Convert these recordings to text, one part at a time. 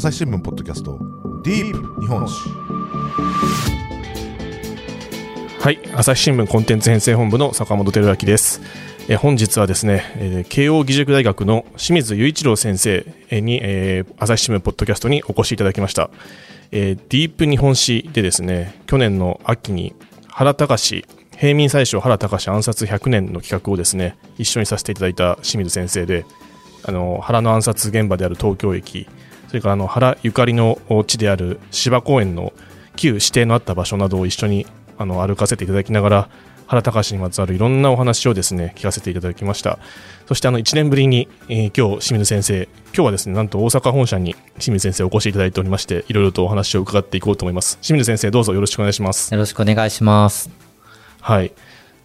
朝日新聞ポッドキャストディープ日本史。はい朝日新聞コンテンツ編成本部の坂本照明です。え本日はですね、えー慶應義塾大学の清水雄一郎先生に、えー朝日新聞ポッドキャストにお越しいただきました、えーディープ日本史でですね去年の秋に原隆平民宰相原隆暗殺100年の企画をですね一緒にさせていただいた清水先生であの原の暗殺現場である東京駅それからあの原ゆかりの地である芝公園の旧指定のあった場所などを一緒にあの歩かせていただきながら原隆にまつわるいろんなお話をですね聞かせていただきました。そしてあの1年ぶりに、えー今日清水先生今日はですねなんと大阪本社に清水先生お越しいただいておりましていろいろとお話を伺っていこうと思います。清水先生どうぞよろしくお願いします。よろしくお願いします。はい。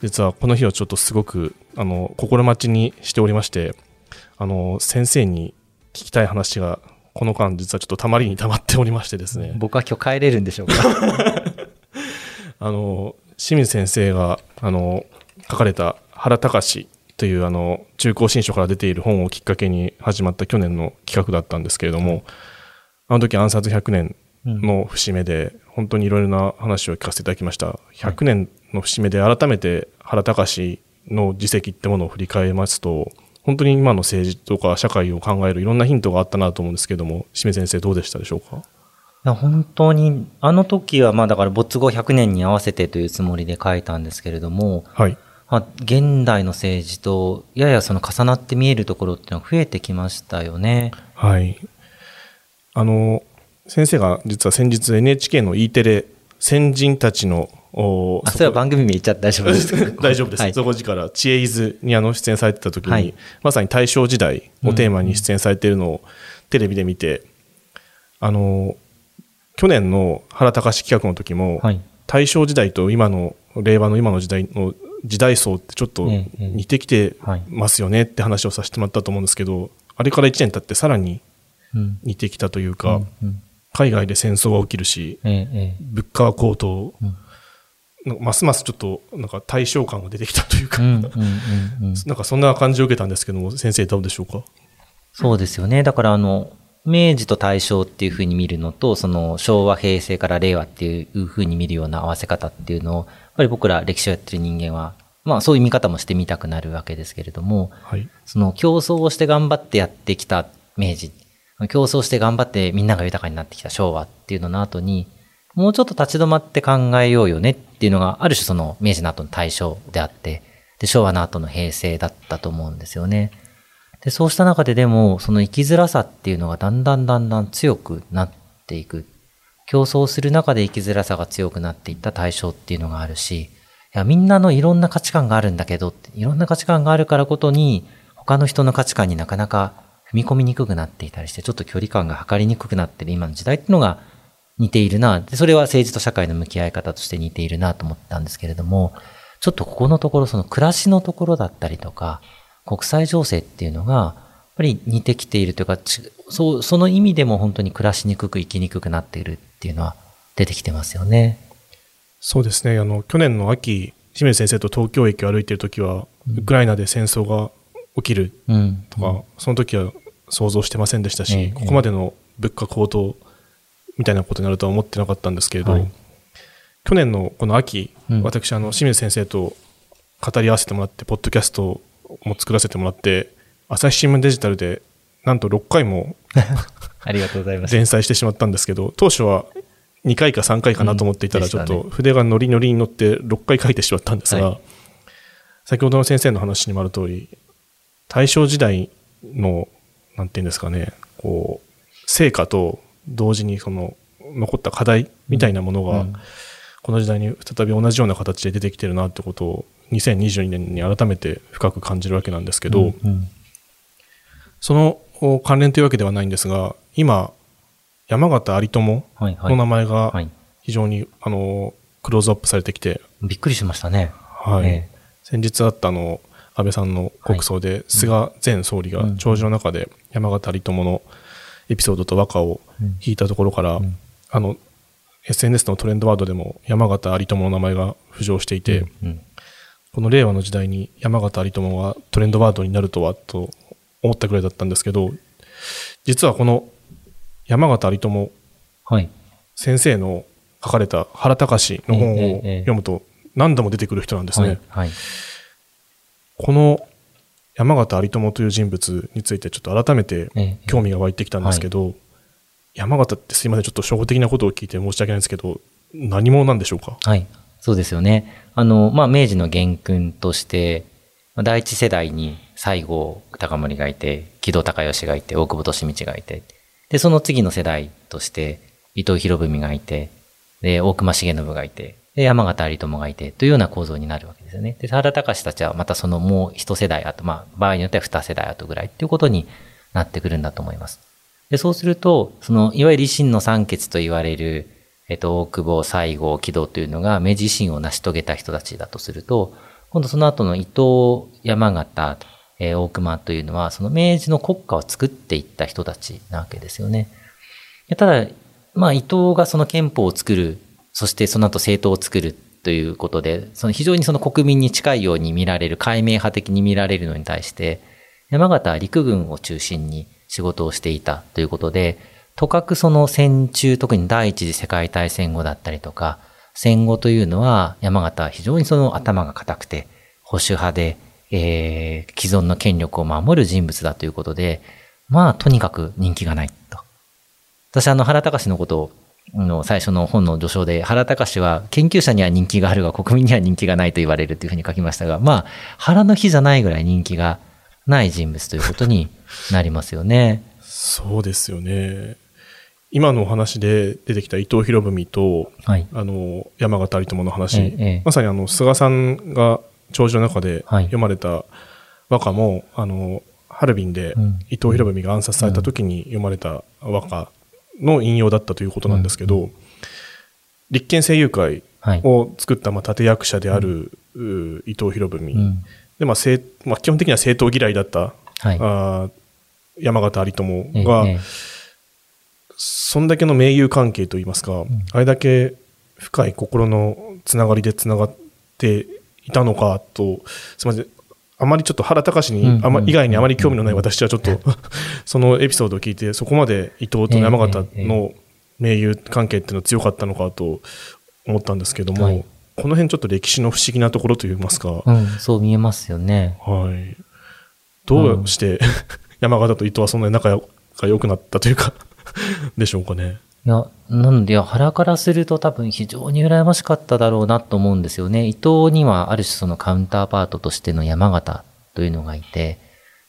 実はこの日をちょっとすごくあの心待ちにしておりましてあの先生に聞きたい話がこの間実はちょっとたまりにたまっておりましてですね。僕は今日帰れるんでしょうか？あの清水先生があの書かれた原隆というあの中高新書から出ている本をきっかけに始まった去年の企画だったんですけれども、あの時暗殺100年の節目で、本当にいろいろな話を聞かせていただきました。100年の節目で改めて原隆の自責ってものを振り返りますと、本当に今の政治とか社会を考えるいろんなヒントがあったなと思うんですけれども、清水先生どうでしたでしょうか？いや本当に、あの時はまあだから没後100年に合わせてというつもりで書いたんですけれども、はい。まあ、現代の政治とややその重なって見えるところっていうのが増えてきましたよね。はい。あの、先生が実は先日 NHK の E テレ、先人たちの、おあ、それは番組名言っちゃって大丈夫です。か 大丈夫です。はい。そこ時から、知恵伊豆にあの出演されてた時に、はい。まさに大正時代をテーマに出演されているのをテレビで見て、あの、去年の原隆企画の時も、はい。大正時代と今の、令和の今の時代の時代層ってちょっとええ似てきてはいますよねって話をさせてもらったと思うんですけど、あれから1年経ってさらにうん。似てきたというか、うんうん。海外で戦争が起きるし、物価は高騰、うんますますちょっとなんか対象感が出てきたというか、えうんうんうんうん なんかそんな感じを受けたんですけども、先生どうでしょうか？そうですよね。だからあの、明治と大正っていう風に見るのと、その昭和、平成から令和っていう風に見るような合わせ方っていうのを、やっぱり僕ら歴史をやってる人間は、まあそういう見方もしてみたくなるわけですけれども、はい。その競争をして頑張ってやってきた明治、競争して頑張ってみんなが豊かになってきた昭和っていうのの後に、もうちょっと立ち止まって考えようよねっていうのが、ある種その明治の後の大正であって、で、昭和の後の平成だったと思うんですよね。で、そうした中ででも、その生きづらさっていうのがだんだんだんだん強くなっていく。競争する中で生きづらさが強くなっていった対象っていうのがあるし、いや、みんなのいろんな価値観があるんだけど、いろんな価値観があるからことに、他の人の価値観になかなか踏み込みにくくなっていたりして、ちょっと距離感が測りにくくなってる今の時代っていうのが似ているな。で、それは政治と社会の向き合い方として似ているなと思ったんですけれども、ちょっとここのところ、その暮らしのところだったりとか、国際情勢っていうのが、やっぱり似てきているというか、ちそう、その意味でも本当に暮らしにくく生きにくくなっているっていうのは出てきてますよね。そうですね。あの、去年の秋、清水先生と東京駅を歩いている時は、ウクライナで戦争が起きるうん。とか、その時は想像してませんでしたし、ええここまでの物価高騰みたいなことになるとは思ってなかったんですけれど、はい。去年のこの秋、うん。私、あの、清水先生と語り合わせてもらって、ポッドキャストも作らせてもらって、朝日新聞デジタルで、なんと6回も ありがとうございます。連載してしまったんですけど、当初は2回か3回かなと思っていたら、うんちょっと筆がノリノリに乗って6回書いてしまったんですが、は先ほどの先生の話にもある通り、大正時代の、なんていうんですかね、こう、成果と同時にその、残った課題みたいなものが、うんこの時代に再び同じような形で出てきてるなってことを、2022年に改めて深く感じるわけなんですけど、うんそのお関連というわけではないんですが、今、山形有朋。の名前がはい。非常に、あの、クローズアップされてきて、びっくりしましたね。はい。え先日あったあの、安倍さんの国葬で、菅前総理がうん弔辞の中で山形有朋のエピソードと和歌をうん引いたところから、んあの、SNS のトレンドワードでも山形有朋の名前が浮上していて、うんこの令和の時代に山形有朋がトレンドワードになるとはと思ったくらいだったんですけど、実はこの山形有朋はい。先生の書かれた原隆の本を読むと何度も出てくる人なんですね。はい。はい。この山形有朋という人物についてちょっと改めてええ興味が湧いてきたんですけど、山形ってすいません、ちょっと初歩的なことを聞いて申し訳ないんですけど、何者なんでしょうか？はい。そうですよね。あの、まあ、明治の元勲として、まあ第一世代に西郷隆盛がいて、木戸孝允がいて、大久保利通がいて、で、その次の世代として、伊藤博文がいて、で、大隈重信がいて、で、山形有朋がいて、というような構造になるわけですよね。で、原隆たちはまたそのもう一世代後、まあ、場合によっては二世代後ぐらいっていうことになってくるんだと思います。で、そうすると、その、いわゆる維新の三傑と言われる、えっと、大久保、西郷、木戸というのが明治維新を成し遂げた人たちだとすると、今度その後の伊藤、山形、えー大隈というのは、その明治の国家を作っていった人たちなわけですよね。ただ、まあ、伊藤がその憲法を作る、そしてその後政党を作るということで、その非常にその国民に近いように見られる、解明派的に見られるのに対して、山形は陸軍を中心に仕事をしていたということで、とかくその戦中、特に第一次世界大戦後だったりとか、戦後というのは山形は非常にその頭が固くて、保守派で、えー、既存の権力を守る人物だということで、まあ、とにかく人気がないと。私、あの、原隆のことを、の、最初の本の序章で、原隆は研究者には人気があるが、国民には人気がないと言われるというふうに書きましたが、まあ、原の日じゃないぐらい人気がない人物ということになりますよね。そうですよね。今のお話で出てきた伊藤博文と、はい。あの、山形有朋の話、ええええまさにあの、菅さんが長寿の中ではい読まれた和歌も、あの、ハルビンでうん伊藤博文が暗殺された時に読まれた和歌の引用だったということなんですけど、立憲政友会はい。を作ったまあ立役者である、う伊藤博文、うん。で、まあ政まあ、基本的には政党嫌いだった、はい。あー山形有朋ええが、ええそんだけの盟友関係といいますか、あれだけ深い心のつながりでつながっていたのかと、すみません、あまりちょっと原隆に、うんあまうん以外にあまり興味のない私はちょっと、そのエピソードを聞いて、そこまで伊藤と山形の盟友関係っていうのは強かったのかと思ったんですけども、はいこの辺ちょっと歴史の不思議なところといいますか、うん、そう見えますよね。はい。どうして、山形と伊藤はそんなに仲が良くなったというか、でしょうかね。いや、なんで、原からすると多分非常に羨ましかっただろうなと思うんですよね。伊藤にはある種そのカウンターパートとしての山形というのがいて、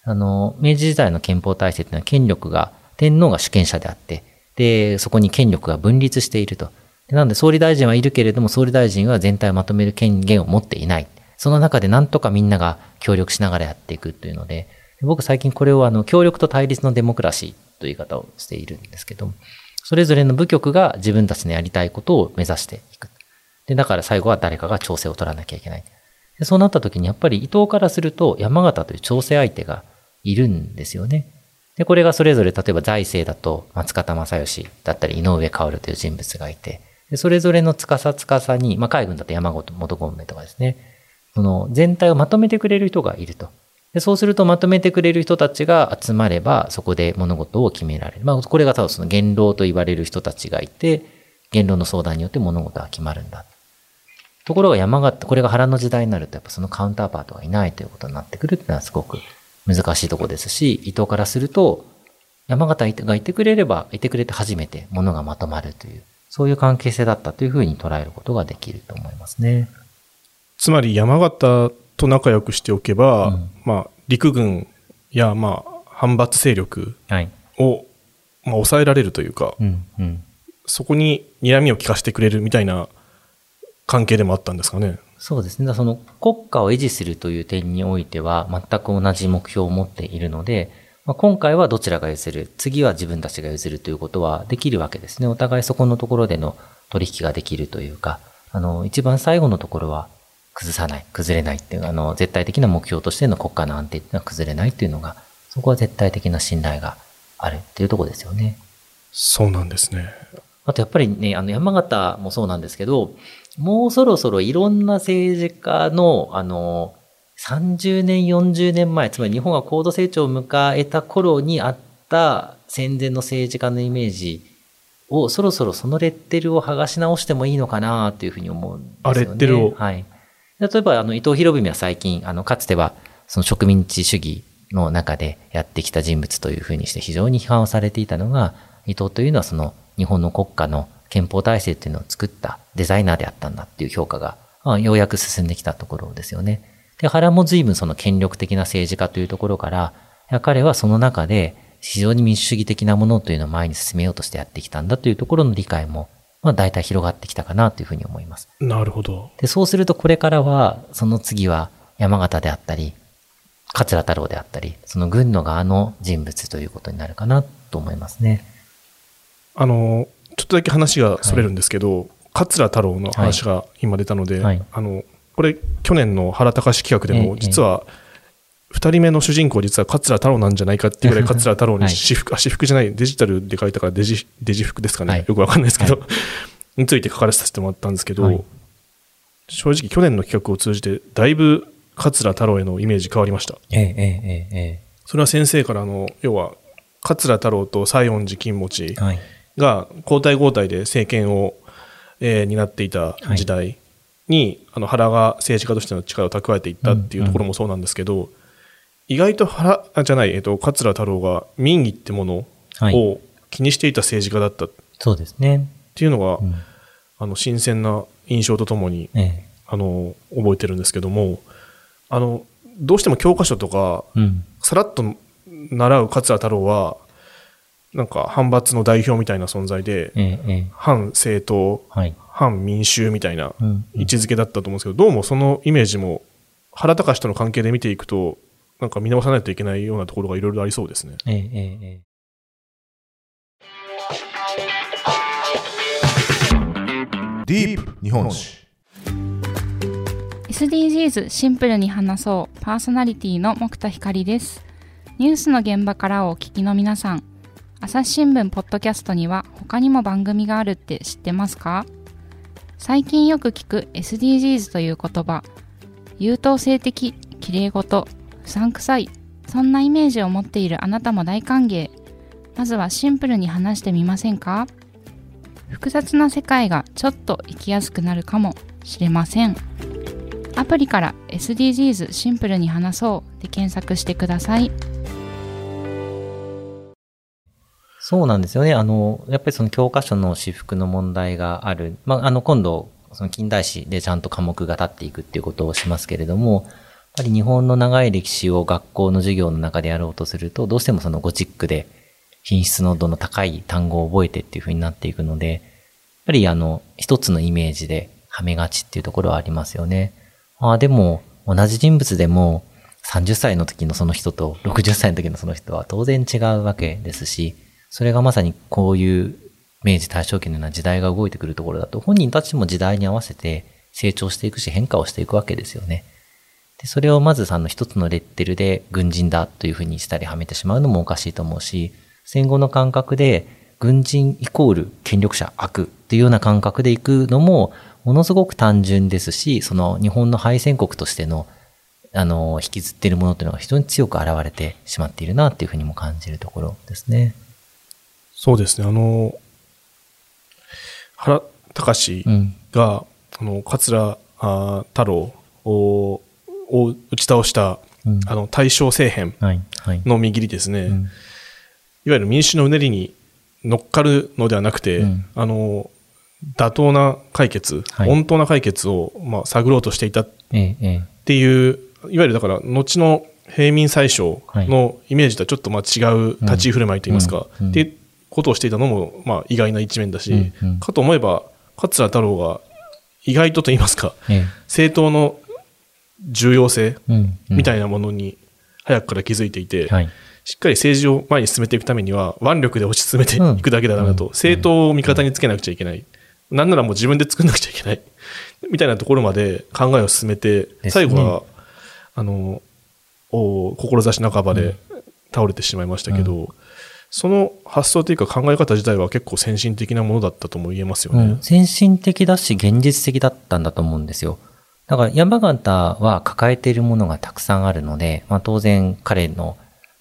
あの、明治時代の憲法体制というのは権力が、天皇が主権者であって、で、そこに権力が分立していると。なので、総理大臣はいるけれども、総理大臣は全体をまとめる権限を持っていない。その中でなんとかみんなが協力しながらやっていくというので、僕最近これをあの、協力と対立のデモクラシーという言い方をしているんですけど、それぞれの部局が自分たちのやりたいことを目指していく。で、だから最後は誰かが調整を取らなきゃいけない。でそうなった時にやっぱり伊藤からすると山形という調整相手がいるんですよね。で、これがそれぞれ例えば財政だと松方正義だったり井上薫という人物がいて、でそれぞれの司司に、まあ海軍だと山本元権とかですね、その全体をまとめてくれる人がいると。でそうするとまとめてくれる人たちが集まれば、そこで物事を決められる。まあ、これがただその元老と言われる人たちがいて、元老の相談によって物事は決まるんだ。ところが山形、これが原の時代になると、やっぱそのカウンターパートがいないということになってくるっていうのはすごく難しいとこですし、伊藤からすると、山形がいてくれれば、いてくれて初めて物がまとまるという、そういう関係性だったというふうに捉えることができると思いますね。つまり山形と仲良くしておけば、うんまあ、陸軍や、まあ、反発勢力はい。を、まあ、抑えられるというか、うん、うん。そこに睨みを利かしてくれるみたいな関係でもあったんですかね。そうですね。その国家を維持するという点においては全く同じ目標を持っているので、まあ、今回はどちらが譲る、次は自分たちが譲るということはできるわけですね。お互いそこのところでの取引ができるというか、あの、一番最後のところは崩さない、崩れないっていう、あの、絶対的な目標としての国家の安定っていうのは崩れないっていうのが、そこは絶対的な信頼があるっていうところですよね。そうなんですね。あとやっぱりね、あの山形もそうなんですけど、もうそろそろいろんな政治家の、あの、30年、40年前、つまり日本が高度成長を迎えた頃にあっった戦前の政治家のイメージを、そろそろそのレッテルを剥がし直してもいいのかなというふうに思うんですよね。あレッテルをはい。例えば、あの、伊藤博文は最近、あの、かつては、その植民地主義の中でやってきた人物というふうにして非常に批判をされていたのが、伊藤というのはその日本の国家の憲法体制っていうのを作ったデザイナーであったんだっていう評価が、まあようやく進んできたところですよね。で、原も随分その権力的な政治家というところから、彼はその中で非常に民主主義的なものというのを前に進めようとしてやってきたんだというところの理解も、まあ大体広がってきたかなというふうに思います。なるほど。で、そうするとこれからは、その次は山形であったり、桂太郎であったり、その軍の側の人物ということになるかなと思いますね。あの、ちょっとだけ話がそれるんですけど、桂太郎の話が今出たので、はいあの、これ、去年の原隆企画でも、ええ実は、二人目の主人公、実は桂太郎なんじゃないかっていうぐらい、桂太郎はいに私服、あ、私服じゃない、デジタルで書いたからデジ、デジ服ですかね。はいよくわかんないですけど、について書かれさせてもらったんですけど、はい正直去年の企画を通じて、だいぶ桂太郎へのイメージ変わりました。ええ、ええ、ええ、それは先生からの、要は、桂太郎と西園寺金持。が交代交代で政権を、えー担っていた時代に、あの原が政治家としての力を蓄えていったっていうところもそうなんですけど、意外と原あじゃない、えっと桂太郎が民意ってものはい。を気にしていた政治家だったっそうですね。ていうのが、うん、あの新鮮な印象とともにええ。あの覚えてるんですけどもあのどうしても教科書とかうん。さらっと習う桂太郎はなんか反発の代表みたいな存在で、え。反政党はい。反民衆みたいなうん。うん位置づけだったと思うんですけど、どうもそのイメージも原隆との関係で見ていくと、なんか見直さないといけないようなところがいろいろありそうですね。ええ、ええ、ええ。ディープ日本史 SDGs シンプルに話そう。パーソナリティの木田光です。ニュースの現場からをお聞きの皆さん。朝日新聞ポッドキャストには他にも番組があるって知ってますか？最近よく聞く SDGs という言葉。優等生的綺麗事不散臭いそんなイメージを持っているあなたも大歓迎まずはシンプルに話してみませんか？複雑な世界がちょっと生きやすくなるかもしれませんアプリから SDGs シンプルに話そうで検索してください。そうなんですよね。あの、やっぱりその教科書の私服の問題がある。まあ、あの、今度、その近代史でちゃんと科目が立っていくっていうことをしますけれども、ぱり日本の長い歴史を学校の授業の中でやろうとすると、どうしてもそのゴチックで品質濃度の高い単語を覚えてっていう風になっていくので、やっぱりあの、一つのイメージではめがちっていうところはありますよね。ああ、でも、同じ人物でも、30歳の時のその人と60歳の時のその人は当然違うわけですし、それがまさにこういう明治大正期のような時代が動いてくるところだと、本人たちも時代に合わせて成長していくし変化をしていくわけですよね。で、それをまずあの一つのレッテルで軍人だというふうにしたりはめてしまうのもおかしいと思うし、戦後の感覚で軍人イコール権力者悪っていうような感覚でいくのもものすごく単純ですし、その日本の敗戦国としてのあの、引きずっているものっていうのが非常に強く現れてしまっているなっていうふうにも感じるところですね。そうですね。あの、原隆うん。が、あの、桂あ太郎をを打ち倒した、うん。あの、大正政変はい。はい。の見切りですね。うん。いわゆる民主のうねりに乗っかるのではなくて、うんあの、妥当な解決、はい穏当な解決を、まあ、探ろうとしていたっええ、ええ。ていう、いわゆるだから、後の平民最小のイメージとはちょっとまあ違う立ち居振る舞いといいますか、うんうんっていうことをしていたのも、まあ、意外な一面だし、かと思えば、桂太郎が意外とと言いますか、ええ。政党の重要性。みたいなものに早くから気づいていて、はい。しっかり政治を前に進めていくためには、腕力で推し進めていくだけだなと、うん政党を味方につけなくちゃいけない。なんならもう自分で作んなくちゃいけない。みたいなところまで考えを進めて、ね最後は、あの、お志半ばで倒れてしまいましたけど、その発想というか考え方自体は結構先進的なものだったとも言えますよね。うん。先進的だし、現実的だったんだと思うんですよ。だから山形は抱えているものがたくさんあるので、まあ当然彼の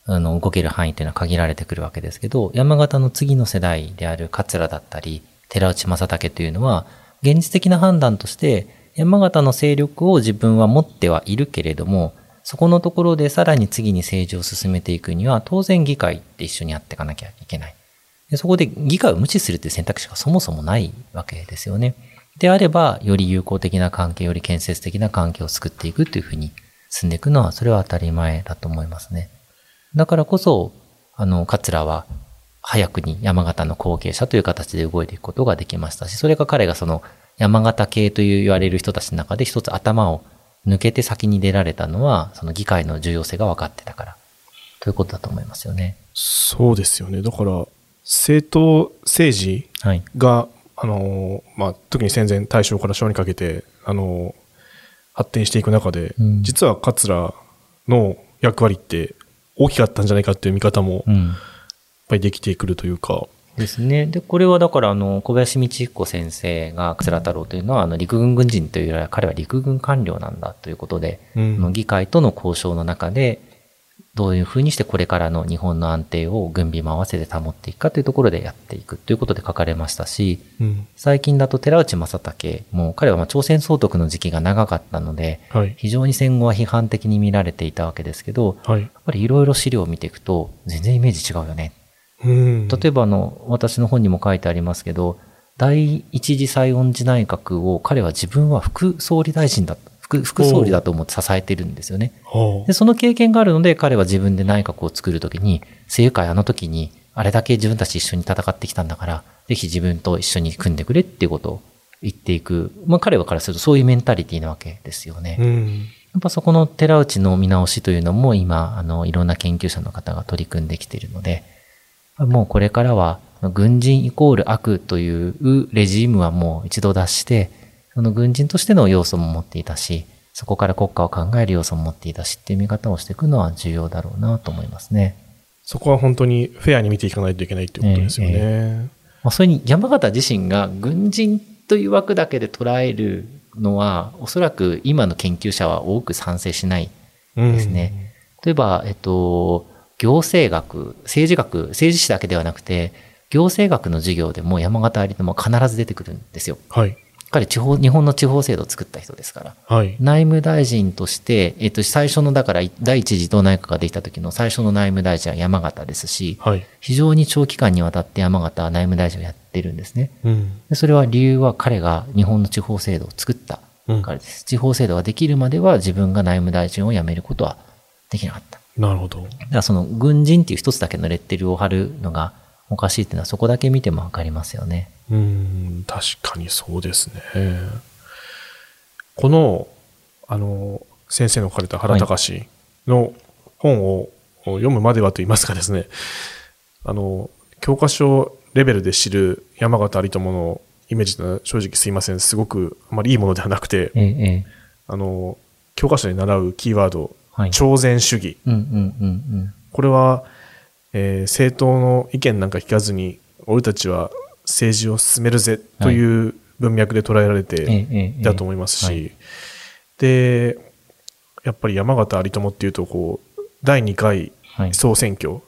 あの、動ける範囲っていうのは限られてくるわけですけど、山形の次の世代である桂だったり、寺内正武というのは、現実的な判断として、山形の勢力を自分は持ってはいるけれども、そこのところでさらに次に政治を進めていくには、当然議会って一緒にやっていかなきゃいけない。でそこで議会を無視するっていう選択肢がそもそもないわけですよね。であれば、より友好的な関係、より建設的な関係を作っていくというふうに進んでいくのは、それは当たり前だと思いますね。だからこそ、あの、桂は、早くに山形の後継者という形で動いていくことができましたし、それが彼がその山形系という言われる人たちの中で一つ頭を抜けて先に出られたのは、その議会の重要性が分かってたから、ということだと思いますよね。そうですよね。だから、政党政治はい。が、あのーまあ、特に戦前、大正から昭和にかけて、あのー発展していく中で、うん実は桂の役割って大きかったんじゃないかっていう見方も、やっうん。ぱりできてくるというか、ですね。で、これはだから、あの、小林道彦先生が、桂太郎というのは、あの、陸軍軍人というよりは、彼は陸軍官僚なんだということで、うんあの議会との交渉の中で、どういうふうにしてこれからの日本の安定を軍備も合わせて保っていくかというところでやっていくということで書かれましたし、うん最近だと寺内正武も、彼はまあ朝鮮総督の時期が長かったので、はい。非常に戦後は批判的に見られていたわけですけど、はい。やっぱりいろいろ資料を見ていくと、全然イメージ違うよねうん。例えばあの、私の本にも書いてありますけど、第一次西園寺内閣を彼は自分は副総理大臣だ、副副総理だと思って支えてるんですよね。はあで、その経験があるので彼は自分で内閣を作るときに、政友会あの時にあれだけ自分たち一緒に戦ってきたんだから、ぜひ自分と一緒に組んでくれっていうことを言っていく。まあ彼はからするとそういうメンタリティなわけですよね。うん。やっぱそこの寺内の見直しというのも今、あの、いろんな研究者の方が取り組んできているので、もうこれからは、軍人イコール悪というレジームはもう一度脱して、その軍人としての要素も持っていたし、そこから国家を考える要素も持っていたしっていう見方をしていくのは重要だろうなと思いますね。そこは本当にフェアに見ていかないといけないっていうことですよね。まあ、それに山形自身が軍人という枠だけで捉えるのは、おそらく今の研究者は多く賛成しないうんですね。例えば、えっと、行政学、政治学、政治史だけではなくて、行政学の授業でも山形有朋も必ず出てくるんですよ。はい。彼、地方、日本の地方制度を作った人ですから。はい。内務大臣として、えっと、最初の、だから、第一次党内閣ができた時の最初の内務大臣は山形ですし、はい。非常に長期間にわたって山形は内務大臣をやってるんですね。うん。でそれは理由は彼が日本の地方制度を作ったうんからです。地方制度ができるまでは自分が内務大臣を辞めることはできなかった。なるほど。だからその軍人っていう一つだけのレッテルを貼るのがおかしいっていうのはそこだけ見てもわかりますよね。うん、確かにそうですね。この、あの、先生の書かれた原隆の本を読むまではと言いますかですね、あの、教科書レベルで知る山形有朋のイメージは正直すいません、すごくあまりいいものではなくて、ええ、ええ。あの、教科書で習うキーワード、はい。超然主義。うんうんうんこれは、えー政党の意見なんか聞かずに、俺たちは政治を進めるぜという文脈で捉えられて。だと思いますし、はいで、やっぱり山形有朋っていうと、こう、第2回はい。総選挙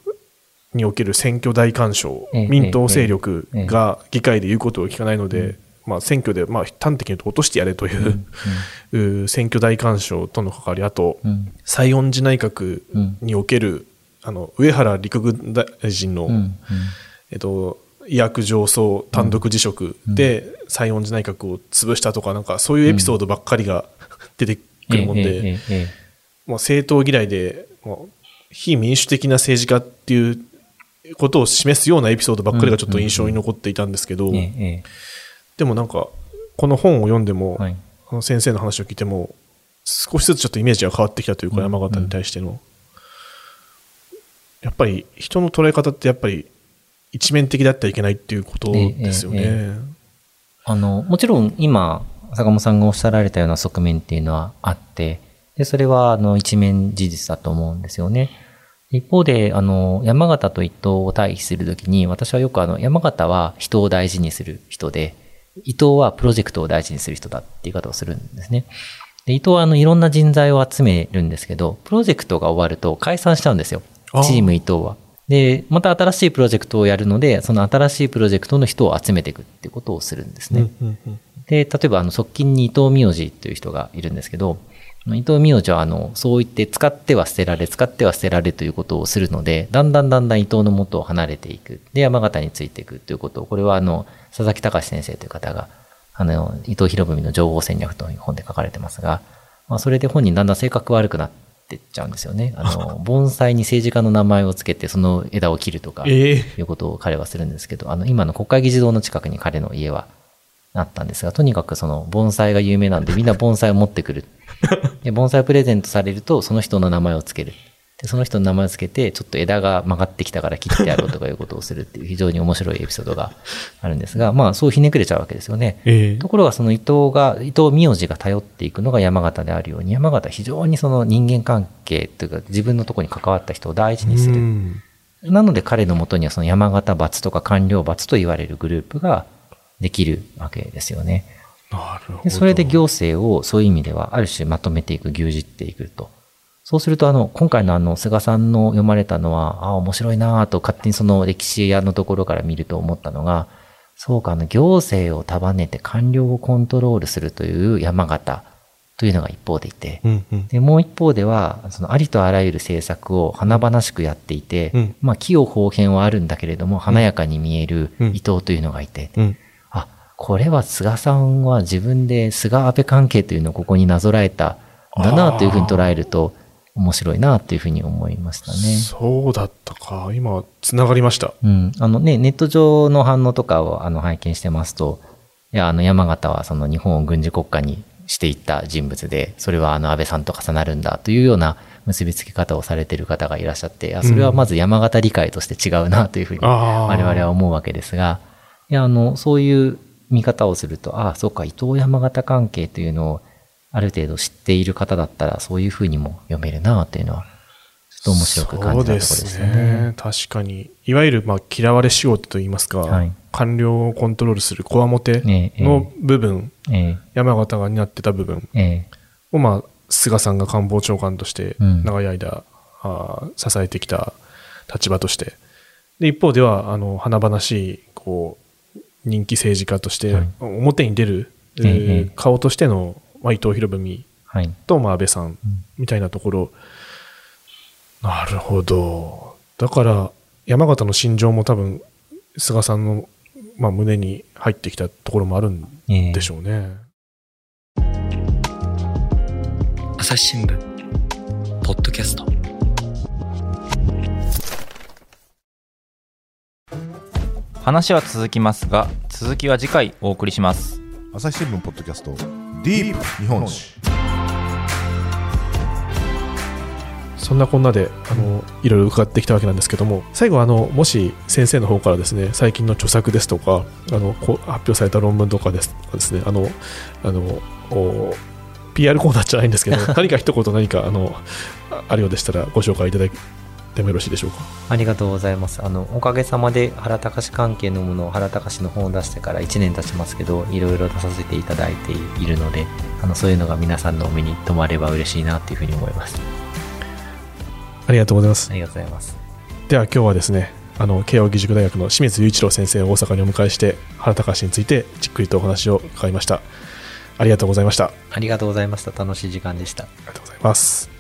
における選挙大干渉、ええ民党勢力が議会で言うことを聞かないので、まあ、選挙で、まあ、端的に言うと落としてやれという、う 選挙大干渉との関わり、あと、うん。西園寺内閣うん。における、あの、上原陸軍大臣の、うん。うん。えっと、医薬上層単独辞職で西園寺内閣を潰したとか、なんかそういうエピソードばっかりが出てくるもんええで、もう政党嫌いで、もう非民主的な政治家っていうことを示すようなエピソードばっかりがちょっと印象に残っていたんですけど、でもなんか、この本を読んでも、はい。先生の話を聞いても、少しずつちょっとイメージが変わってきたというか、うん山形に対しての。やっぱり人の捉え方ってやっぱり一面的だってはいけないっていうことですよね。えええあの、もちろん今、坂本さんがおっしゃられたような側面っていうのはあって、で、それは、あの、一面事実だと思うんですよね。一方で、あの、山形と伊藤を対比するときに、私はよくあの、山形は人を大事にする人で、伊藤はプロジェクトを大事にする人だって言い方をするんですね。で、伊藤はあの、いろんな人材を集めるんですけど、プロジェクトが終わると解散しちゃうんですよ。チーム伊藤は。で、また新しいプロジェクトをやるので、その新しいプロジェクトの人を集めていくっていうことをするんですね。うんうんで、例えば、あの、側近に伊藤名字という人がいるんですけど、伊藤名字は、あの、そう言って使っては捨てられ、使っては捨てられということをするので、だんだんだんだん伊藤の元を離れていく。で、山形についていくということを、これは、あの、佐々木隆先生という方が、あの、伊藤博文の情報戦略という本で書かれてますが、まあ、それで本人だんだん性格悪くなってっちゃうんですよね。あの、盆栽に政治家の名前をつけて、その枝を切るとか、ええいうことを彼はするんですけど、あの、今の国会議事堂の近くに彼の家はあったんですが、とにかくその盆栽が有名なんで、みんな盆栽を持ってくる。で、盆栽をプレゼントされると、その人の名前をつける。で、その人の名前をつけて、ちょっと枝が曲がってきたから切ってやろうとか いうことをするっていう非常に面白いエピソードがあるんですが、まあ、そうひねくれちゃうわけですよね。ええところがその伊藤が、伊藤名字が頼っていくのが山形であるように、山形は非常にその人間関係というか自分のところに関わった人を大事にする。うんなので彼のもとにはその山形罰とか官僚罰と言われるグループができるわけですよね。なるほど。でそれで行政をそういう意味ではある種まとめていく、牛耳っていくと。そうするとあの、今回のあの、菅さんの読まれたのは、ああ、面白いなぁと勝手にその歴史屋のところから見ると思ったのが、そうか、あの、行政を束ねて官僚をコントロールするという山形というのが一方でいて、うんうん。で、もう一方では、そのありとあらゆる政策を華々しくやっていて、うんまあ、器用方変はあるんだけれども、華やかに見えるうん伊藤というのがいて、うん。あ、これは菅さんは自分で菅安倍関係というのをここになぞらえたんだなというふうに捉えると面白いなというふうに思いましたね。そうだったか。今、つながりました。うん。あのね、ネット上の反応とかをあの拝見してますと、いや、あの山形はその日本を軍事国家にしていった人物で、それはあの安倍さんと重なるんだというような結びつけ方をされている方がいらっしゃって、それはまず山形理解として違うなというふうに。我々は思うわけですが、いや、あの、そういう見方をすると、ああ、そうか、伊藤山形関係というのをある程度知っている方だったら、そういうふうにも読めるなというのは、ちょっと面白く感じたところですよそうね。確かに。いわゆる、まあ、嫌われ仕事といいますか、はい。官僚をコントロールするこわもてええの部分、え山形が担ってた部分ええ。を、まあ、菅さんが官房長官としてうん。長い間、あー支えてきた立場として。で、一方では、あの、華々しい、こう、人気政治家としてはい、表に出る、えええー顔としての、まあ、伊藤博文はい。と、まあ、安倍さんみたいなところ。なるほど。だから、山形の心情も多分、菅さんの、まあ、胸に入ってきたところもあるんええでしょうね。朝日新聞ポッドキャスト話は続きますが続きは次回お送りします朝日新聞ポッドキャストディープ日本史。そんなこんなで、あの、いろいろ伺ってきたわけなんですけども、最後、あの、もし先生の方からですね、最近の著作ですとか、あの、こう発表された論文とかですとかですね、あの、あの、お PR コーナーじゃないんですけど、何か一言何か、あの、ああるようでしたらご紹介いただいてもよろしいでしょうか？ありがとうございます。あの、おかげさまで原隆関係のものを原隆の本を出してから1年経ちますけど、いろいろ出させていただいているので、あの、そういうのが皆さんのお目に留まれば嬉しいなというふうに思います。ありがとうございますあ。りがとうございます。では今日はですね、あの、慶応義塾大学の清水雄一郎先生を大阪にお迎えして、原隆についてじっくりとお話を伺いました。ありがとうございました。あありがとうございました。楽しい時間でした。りがとうございます。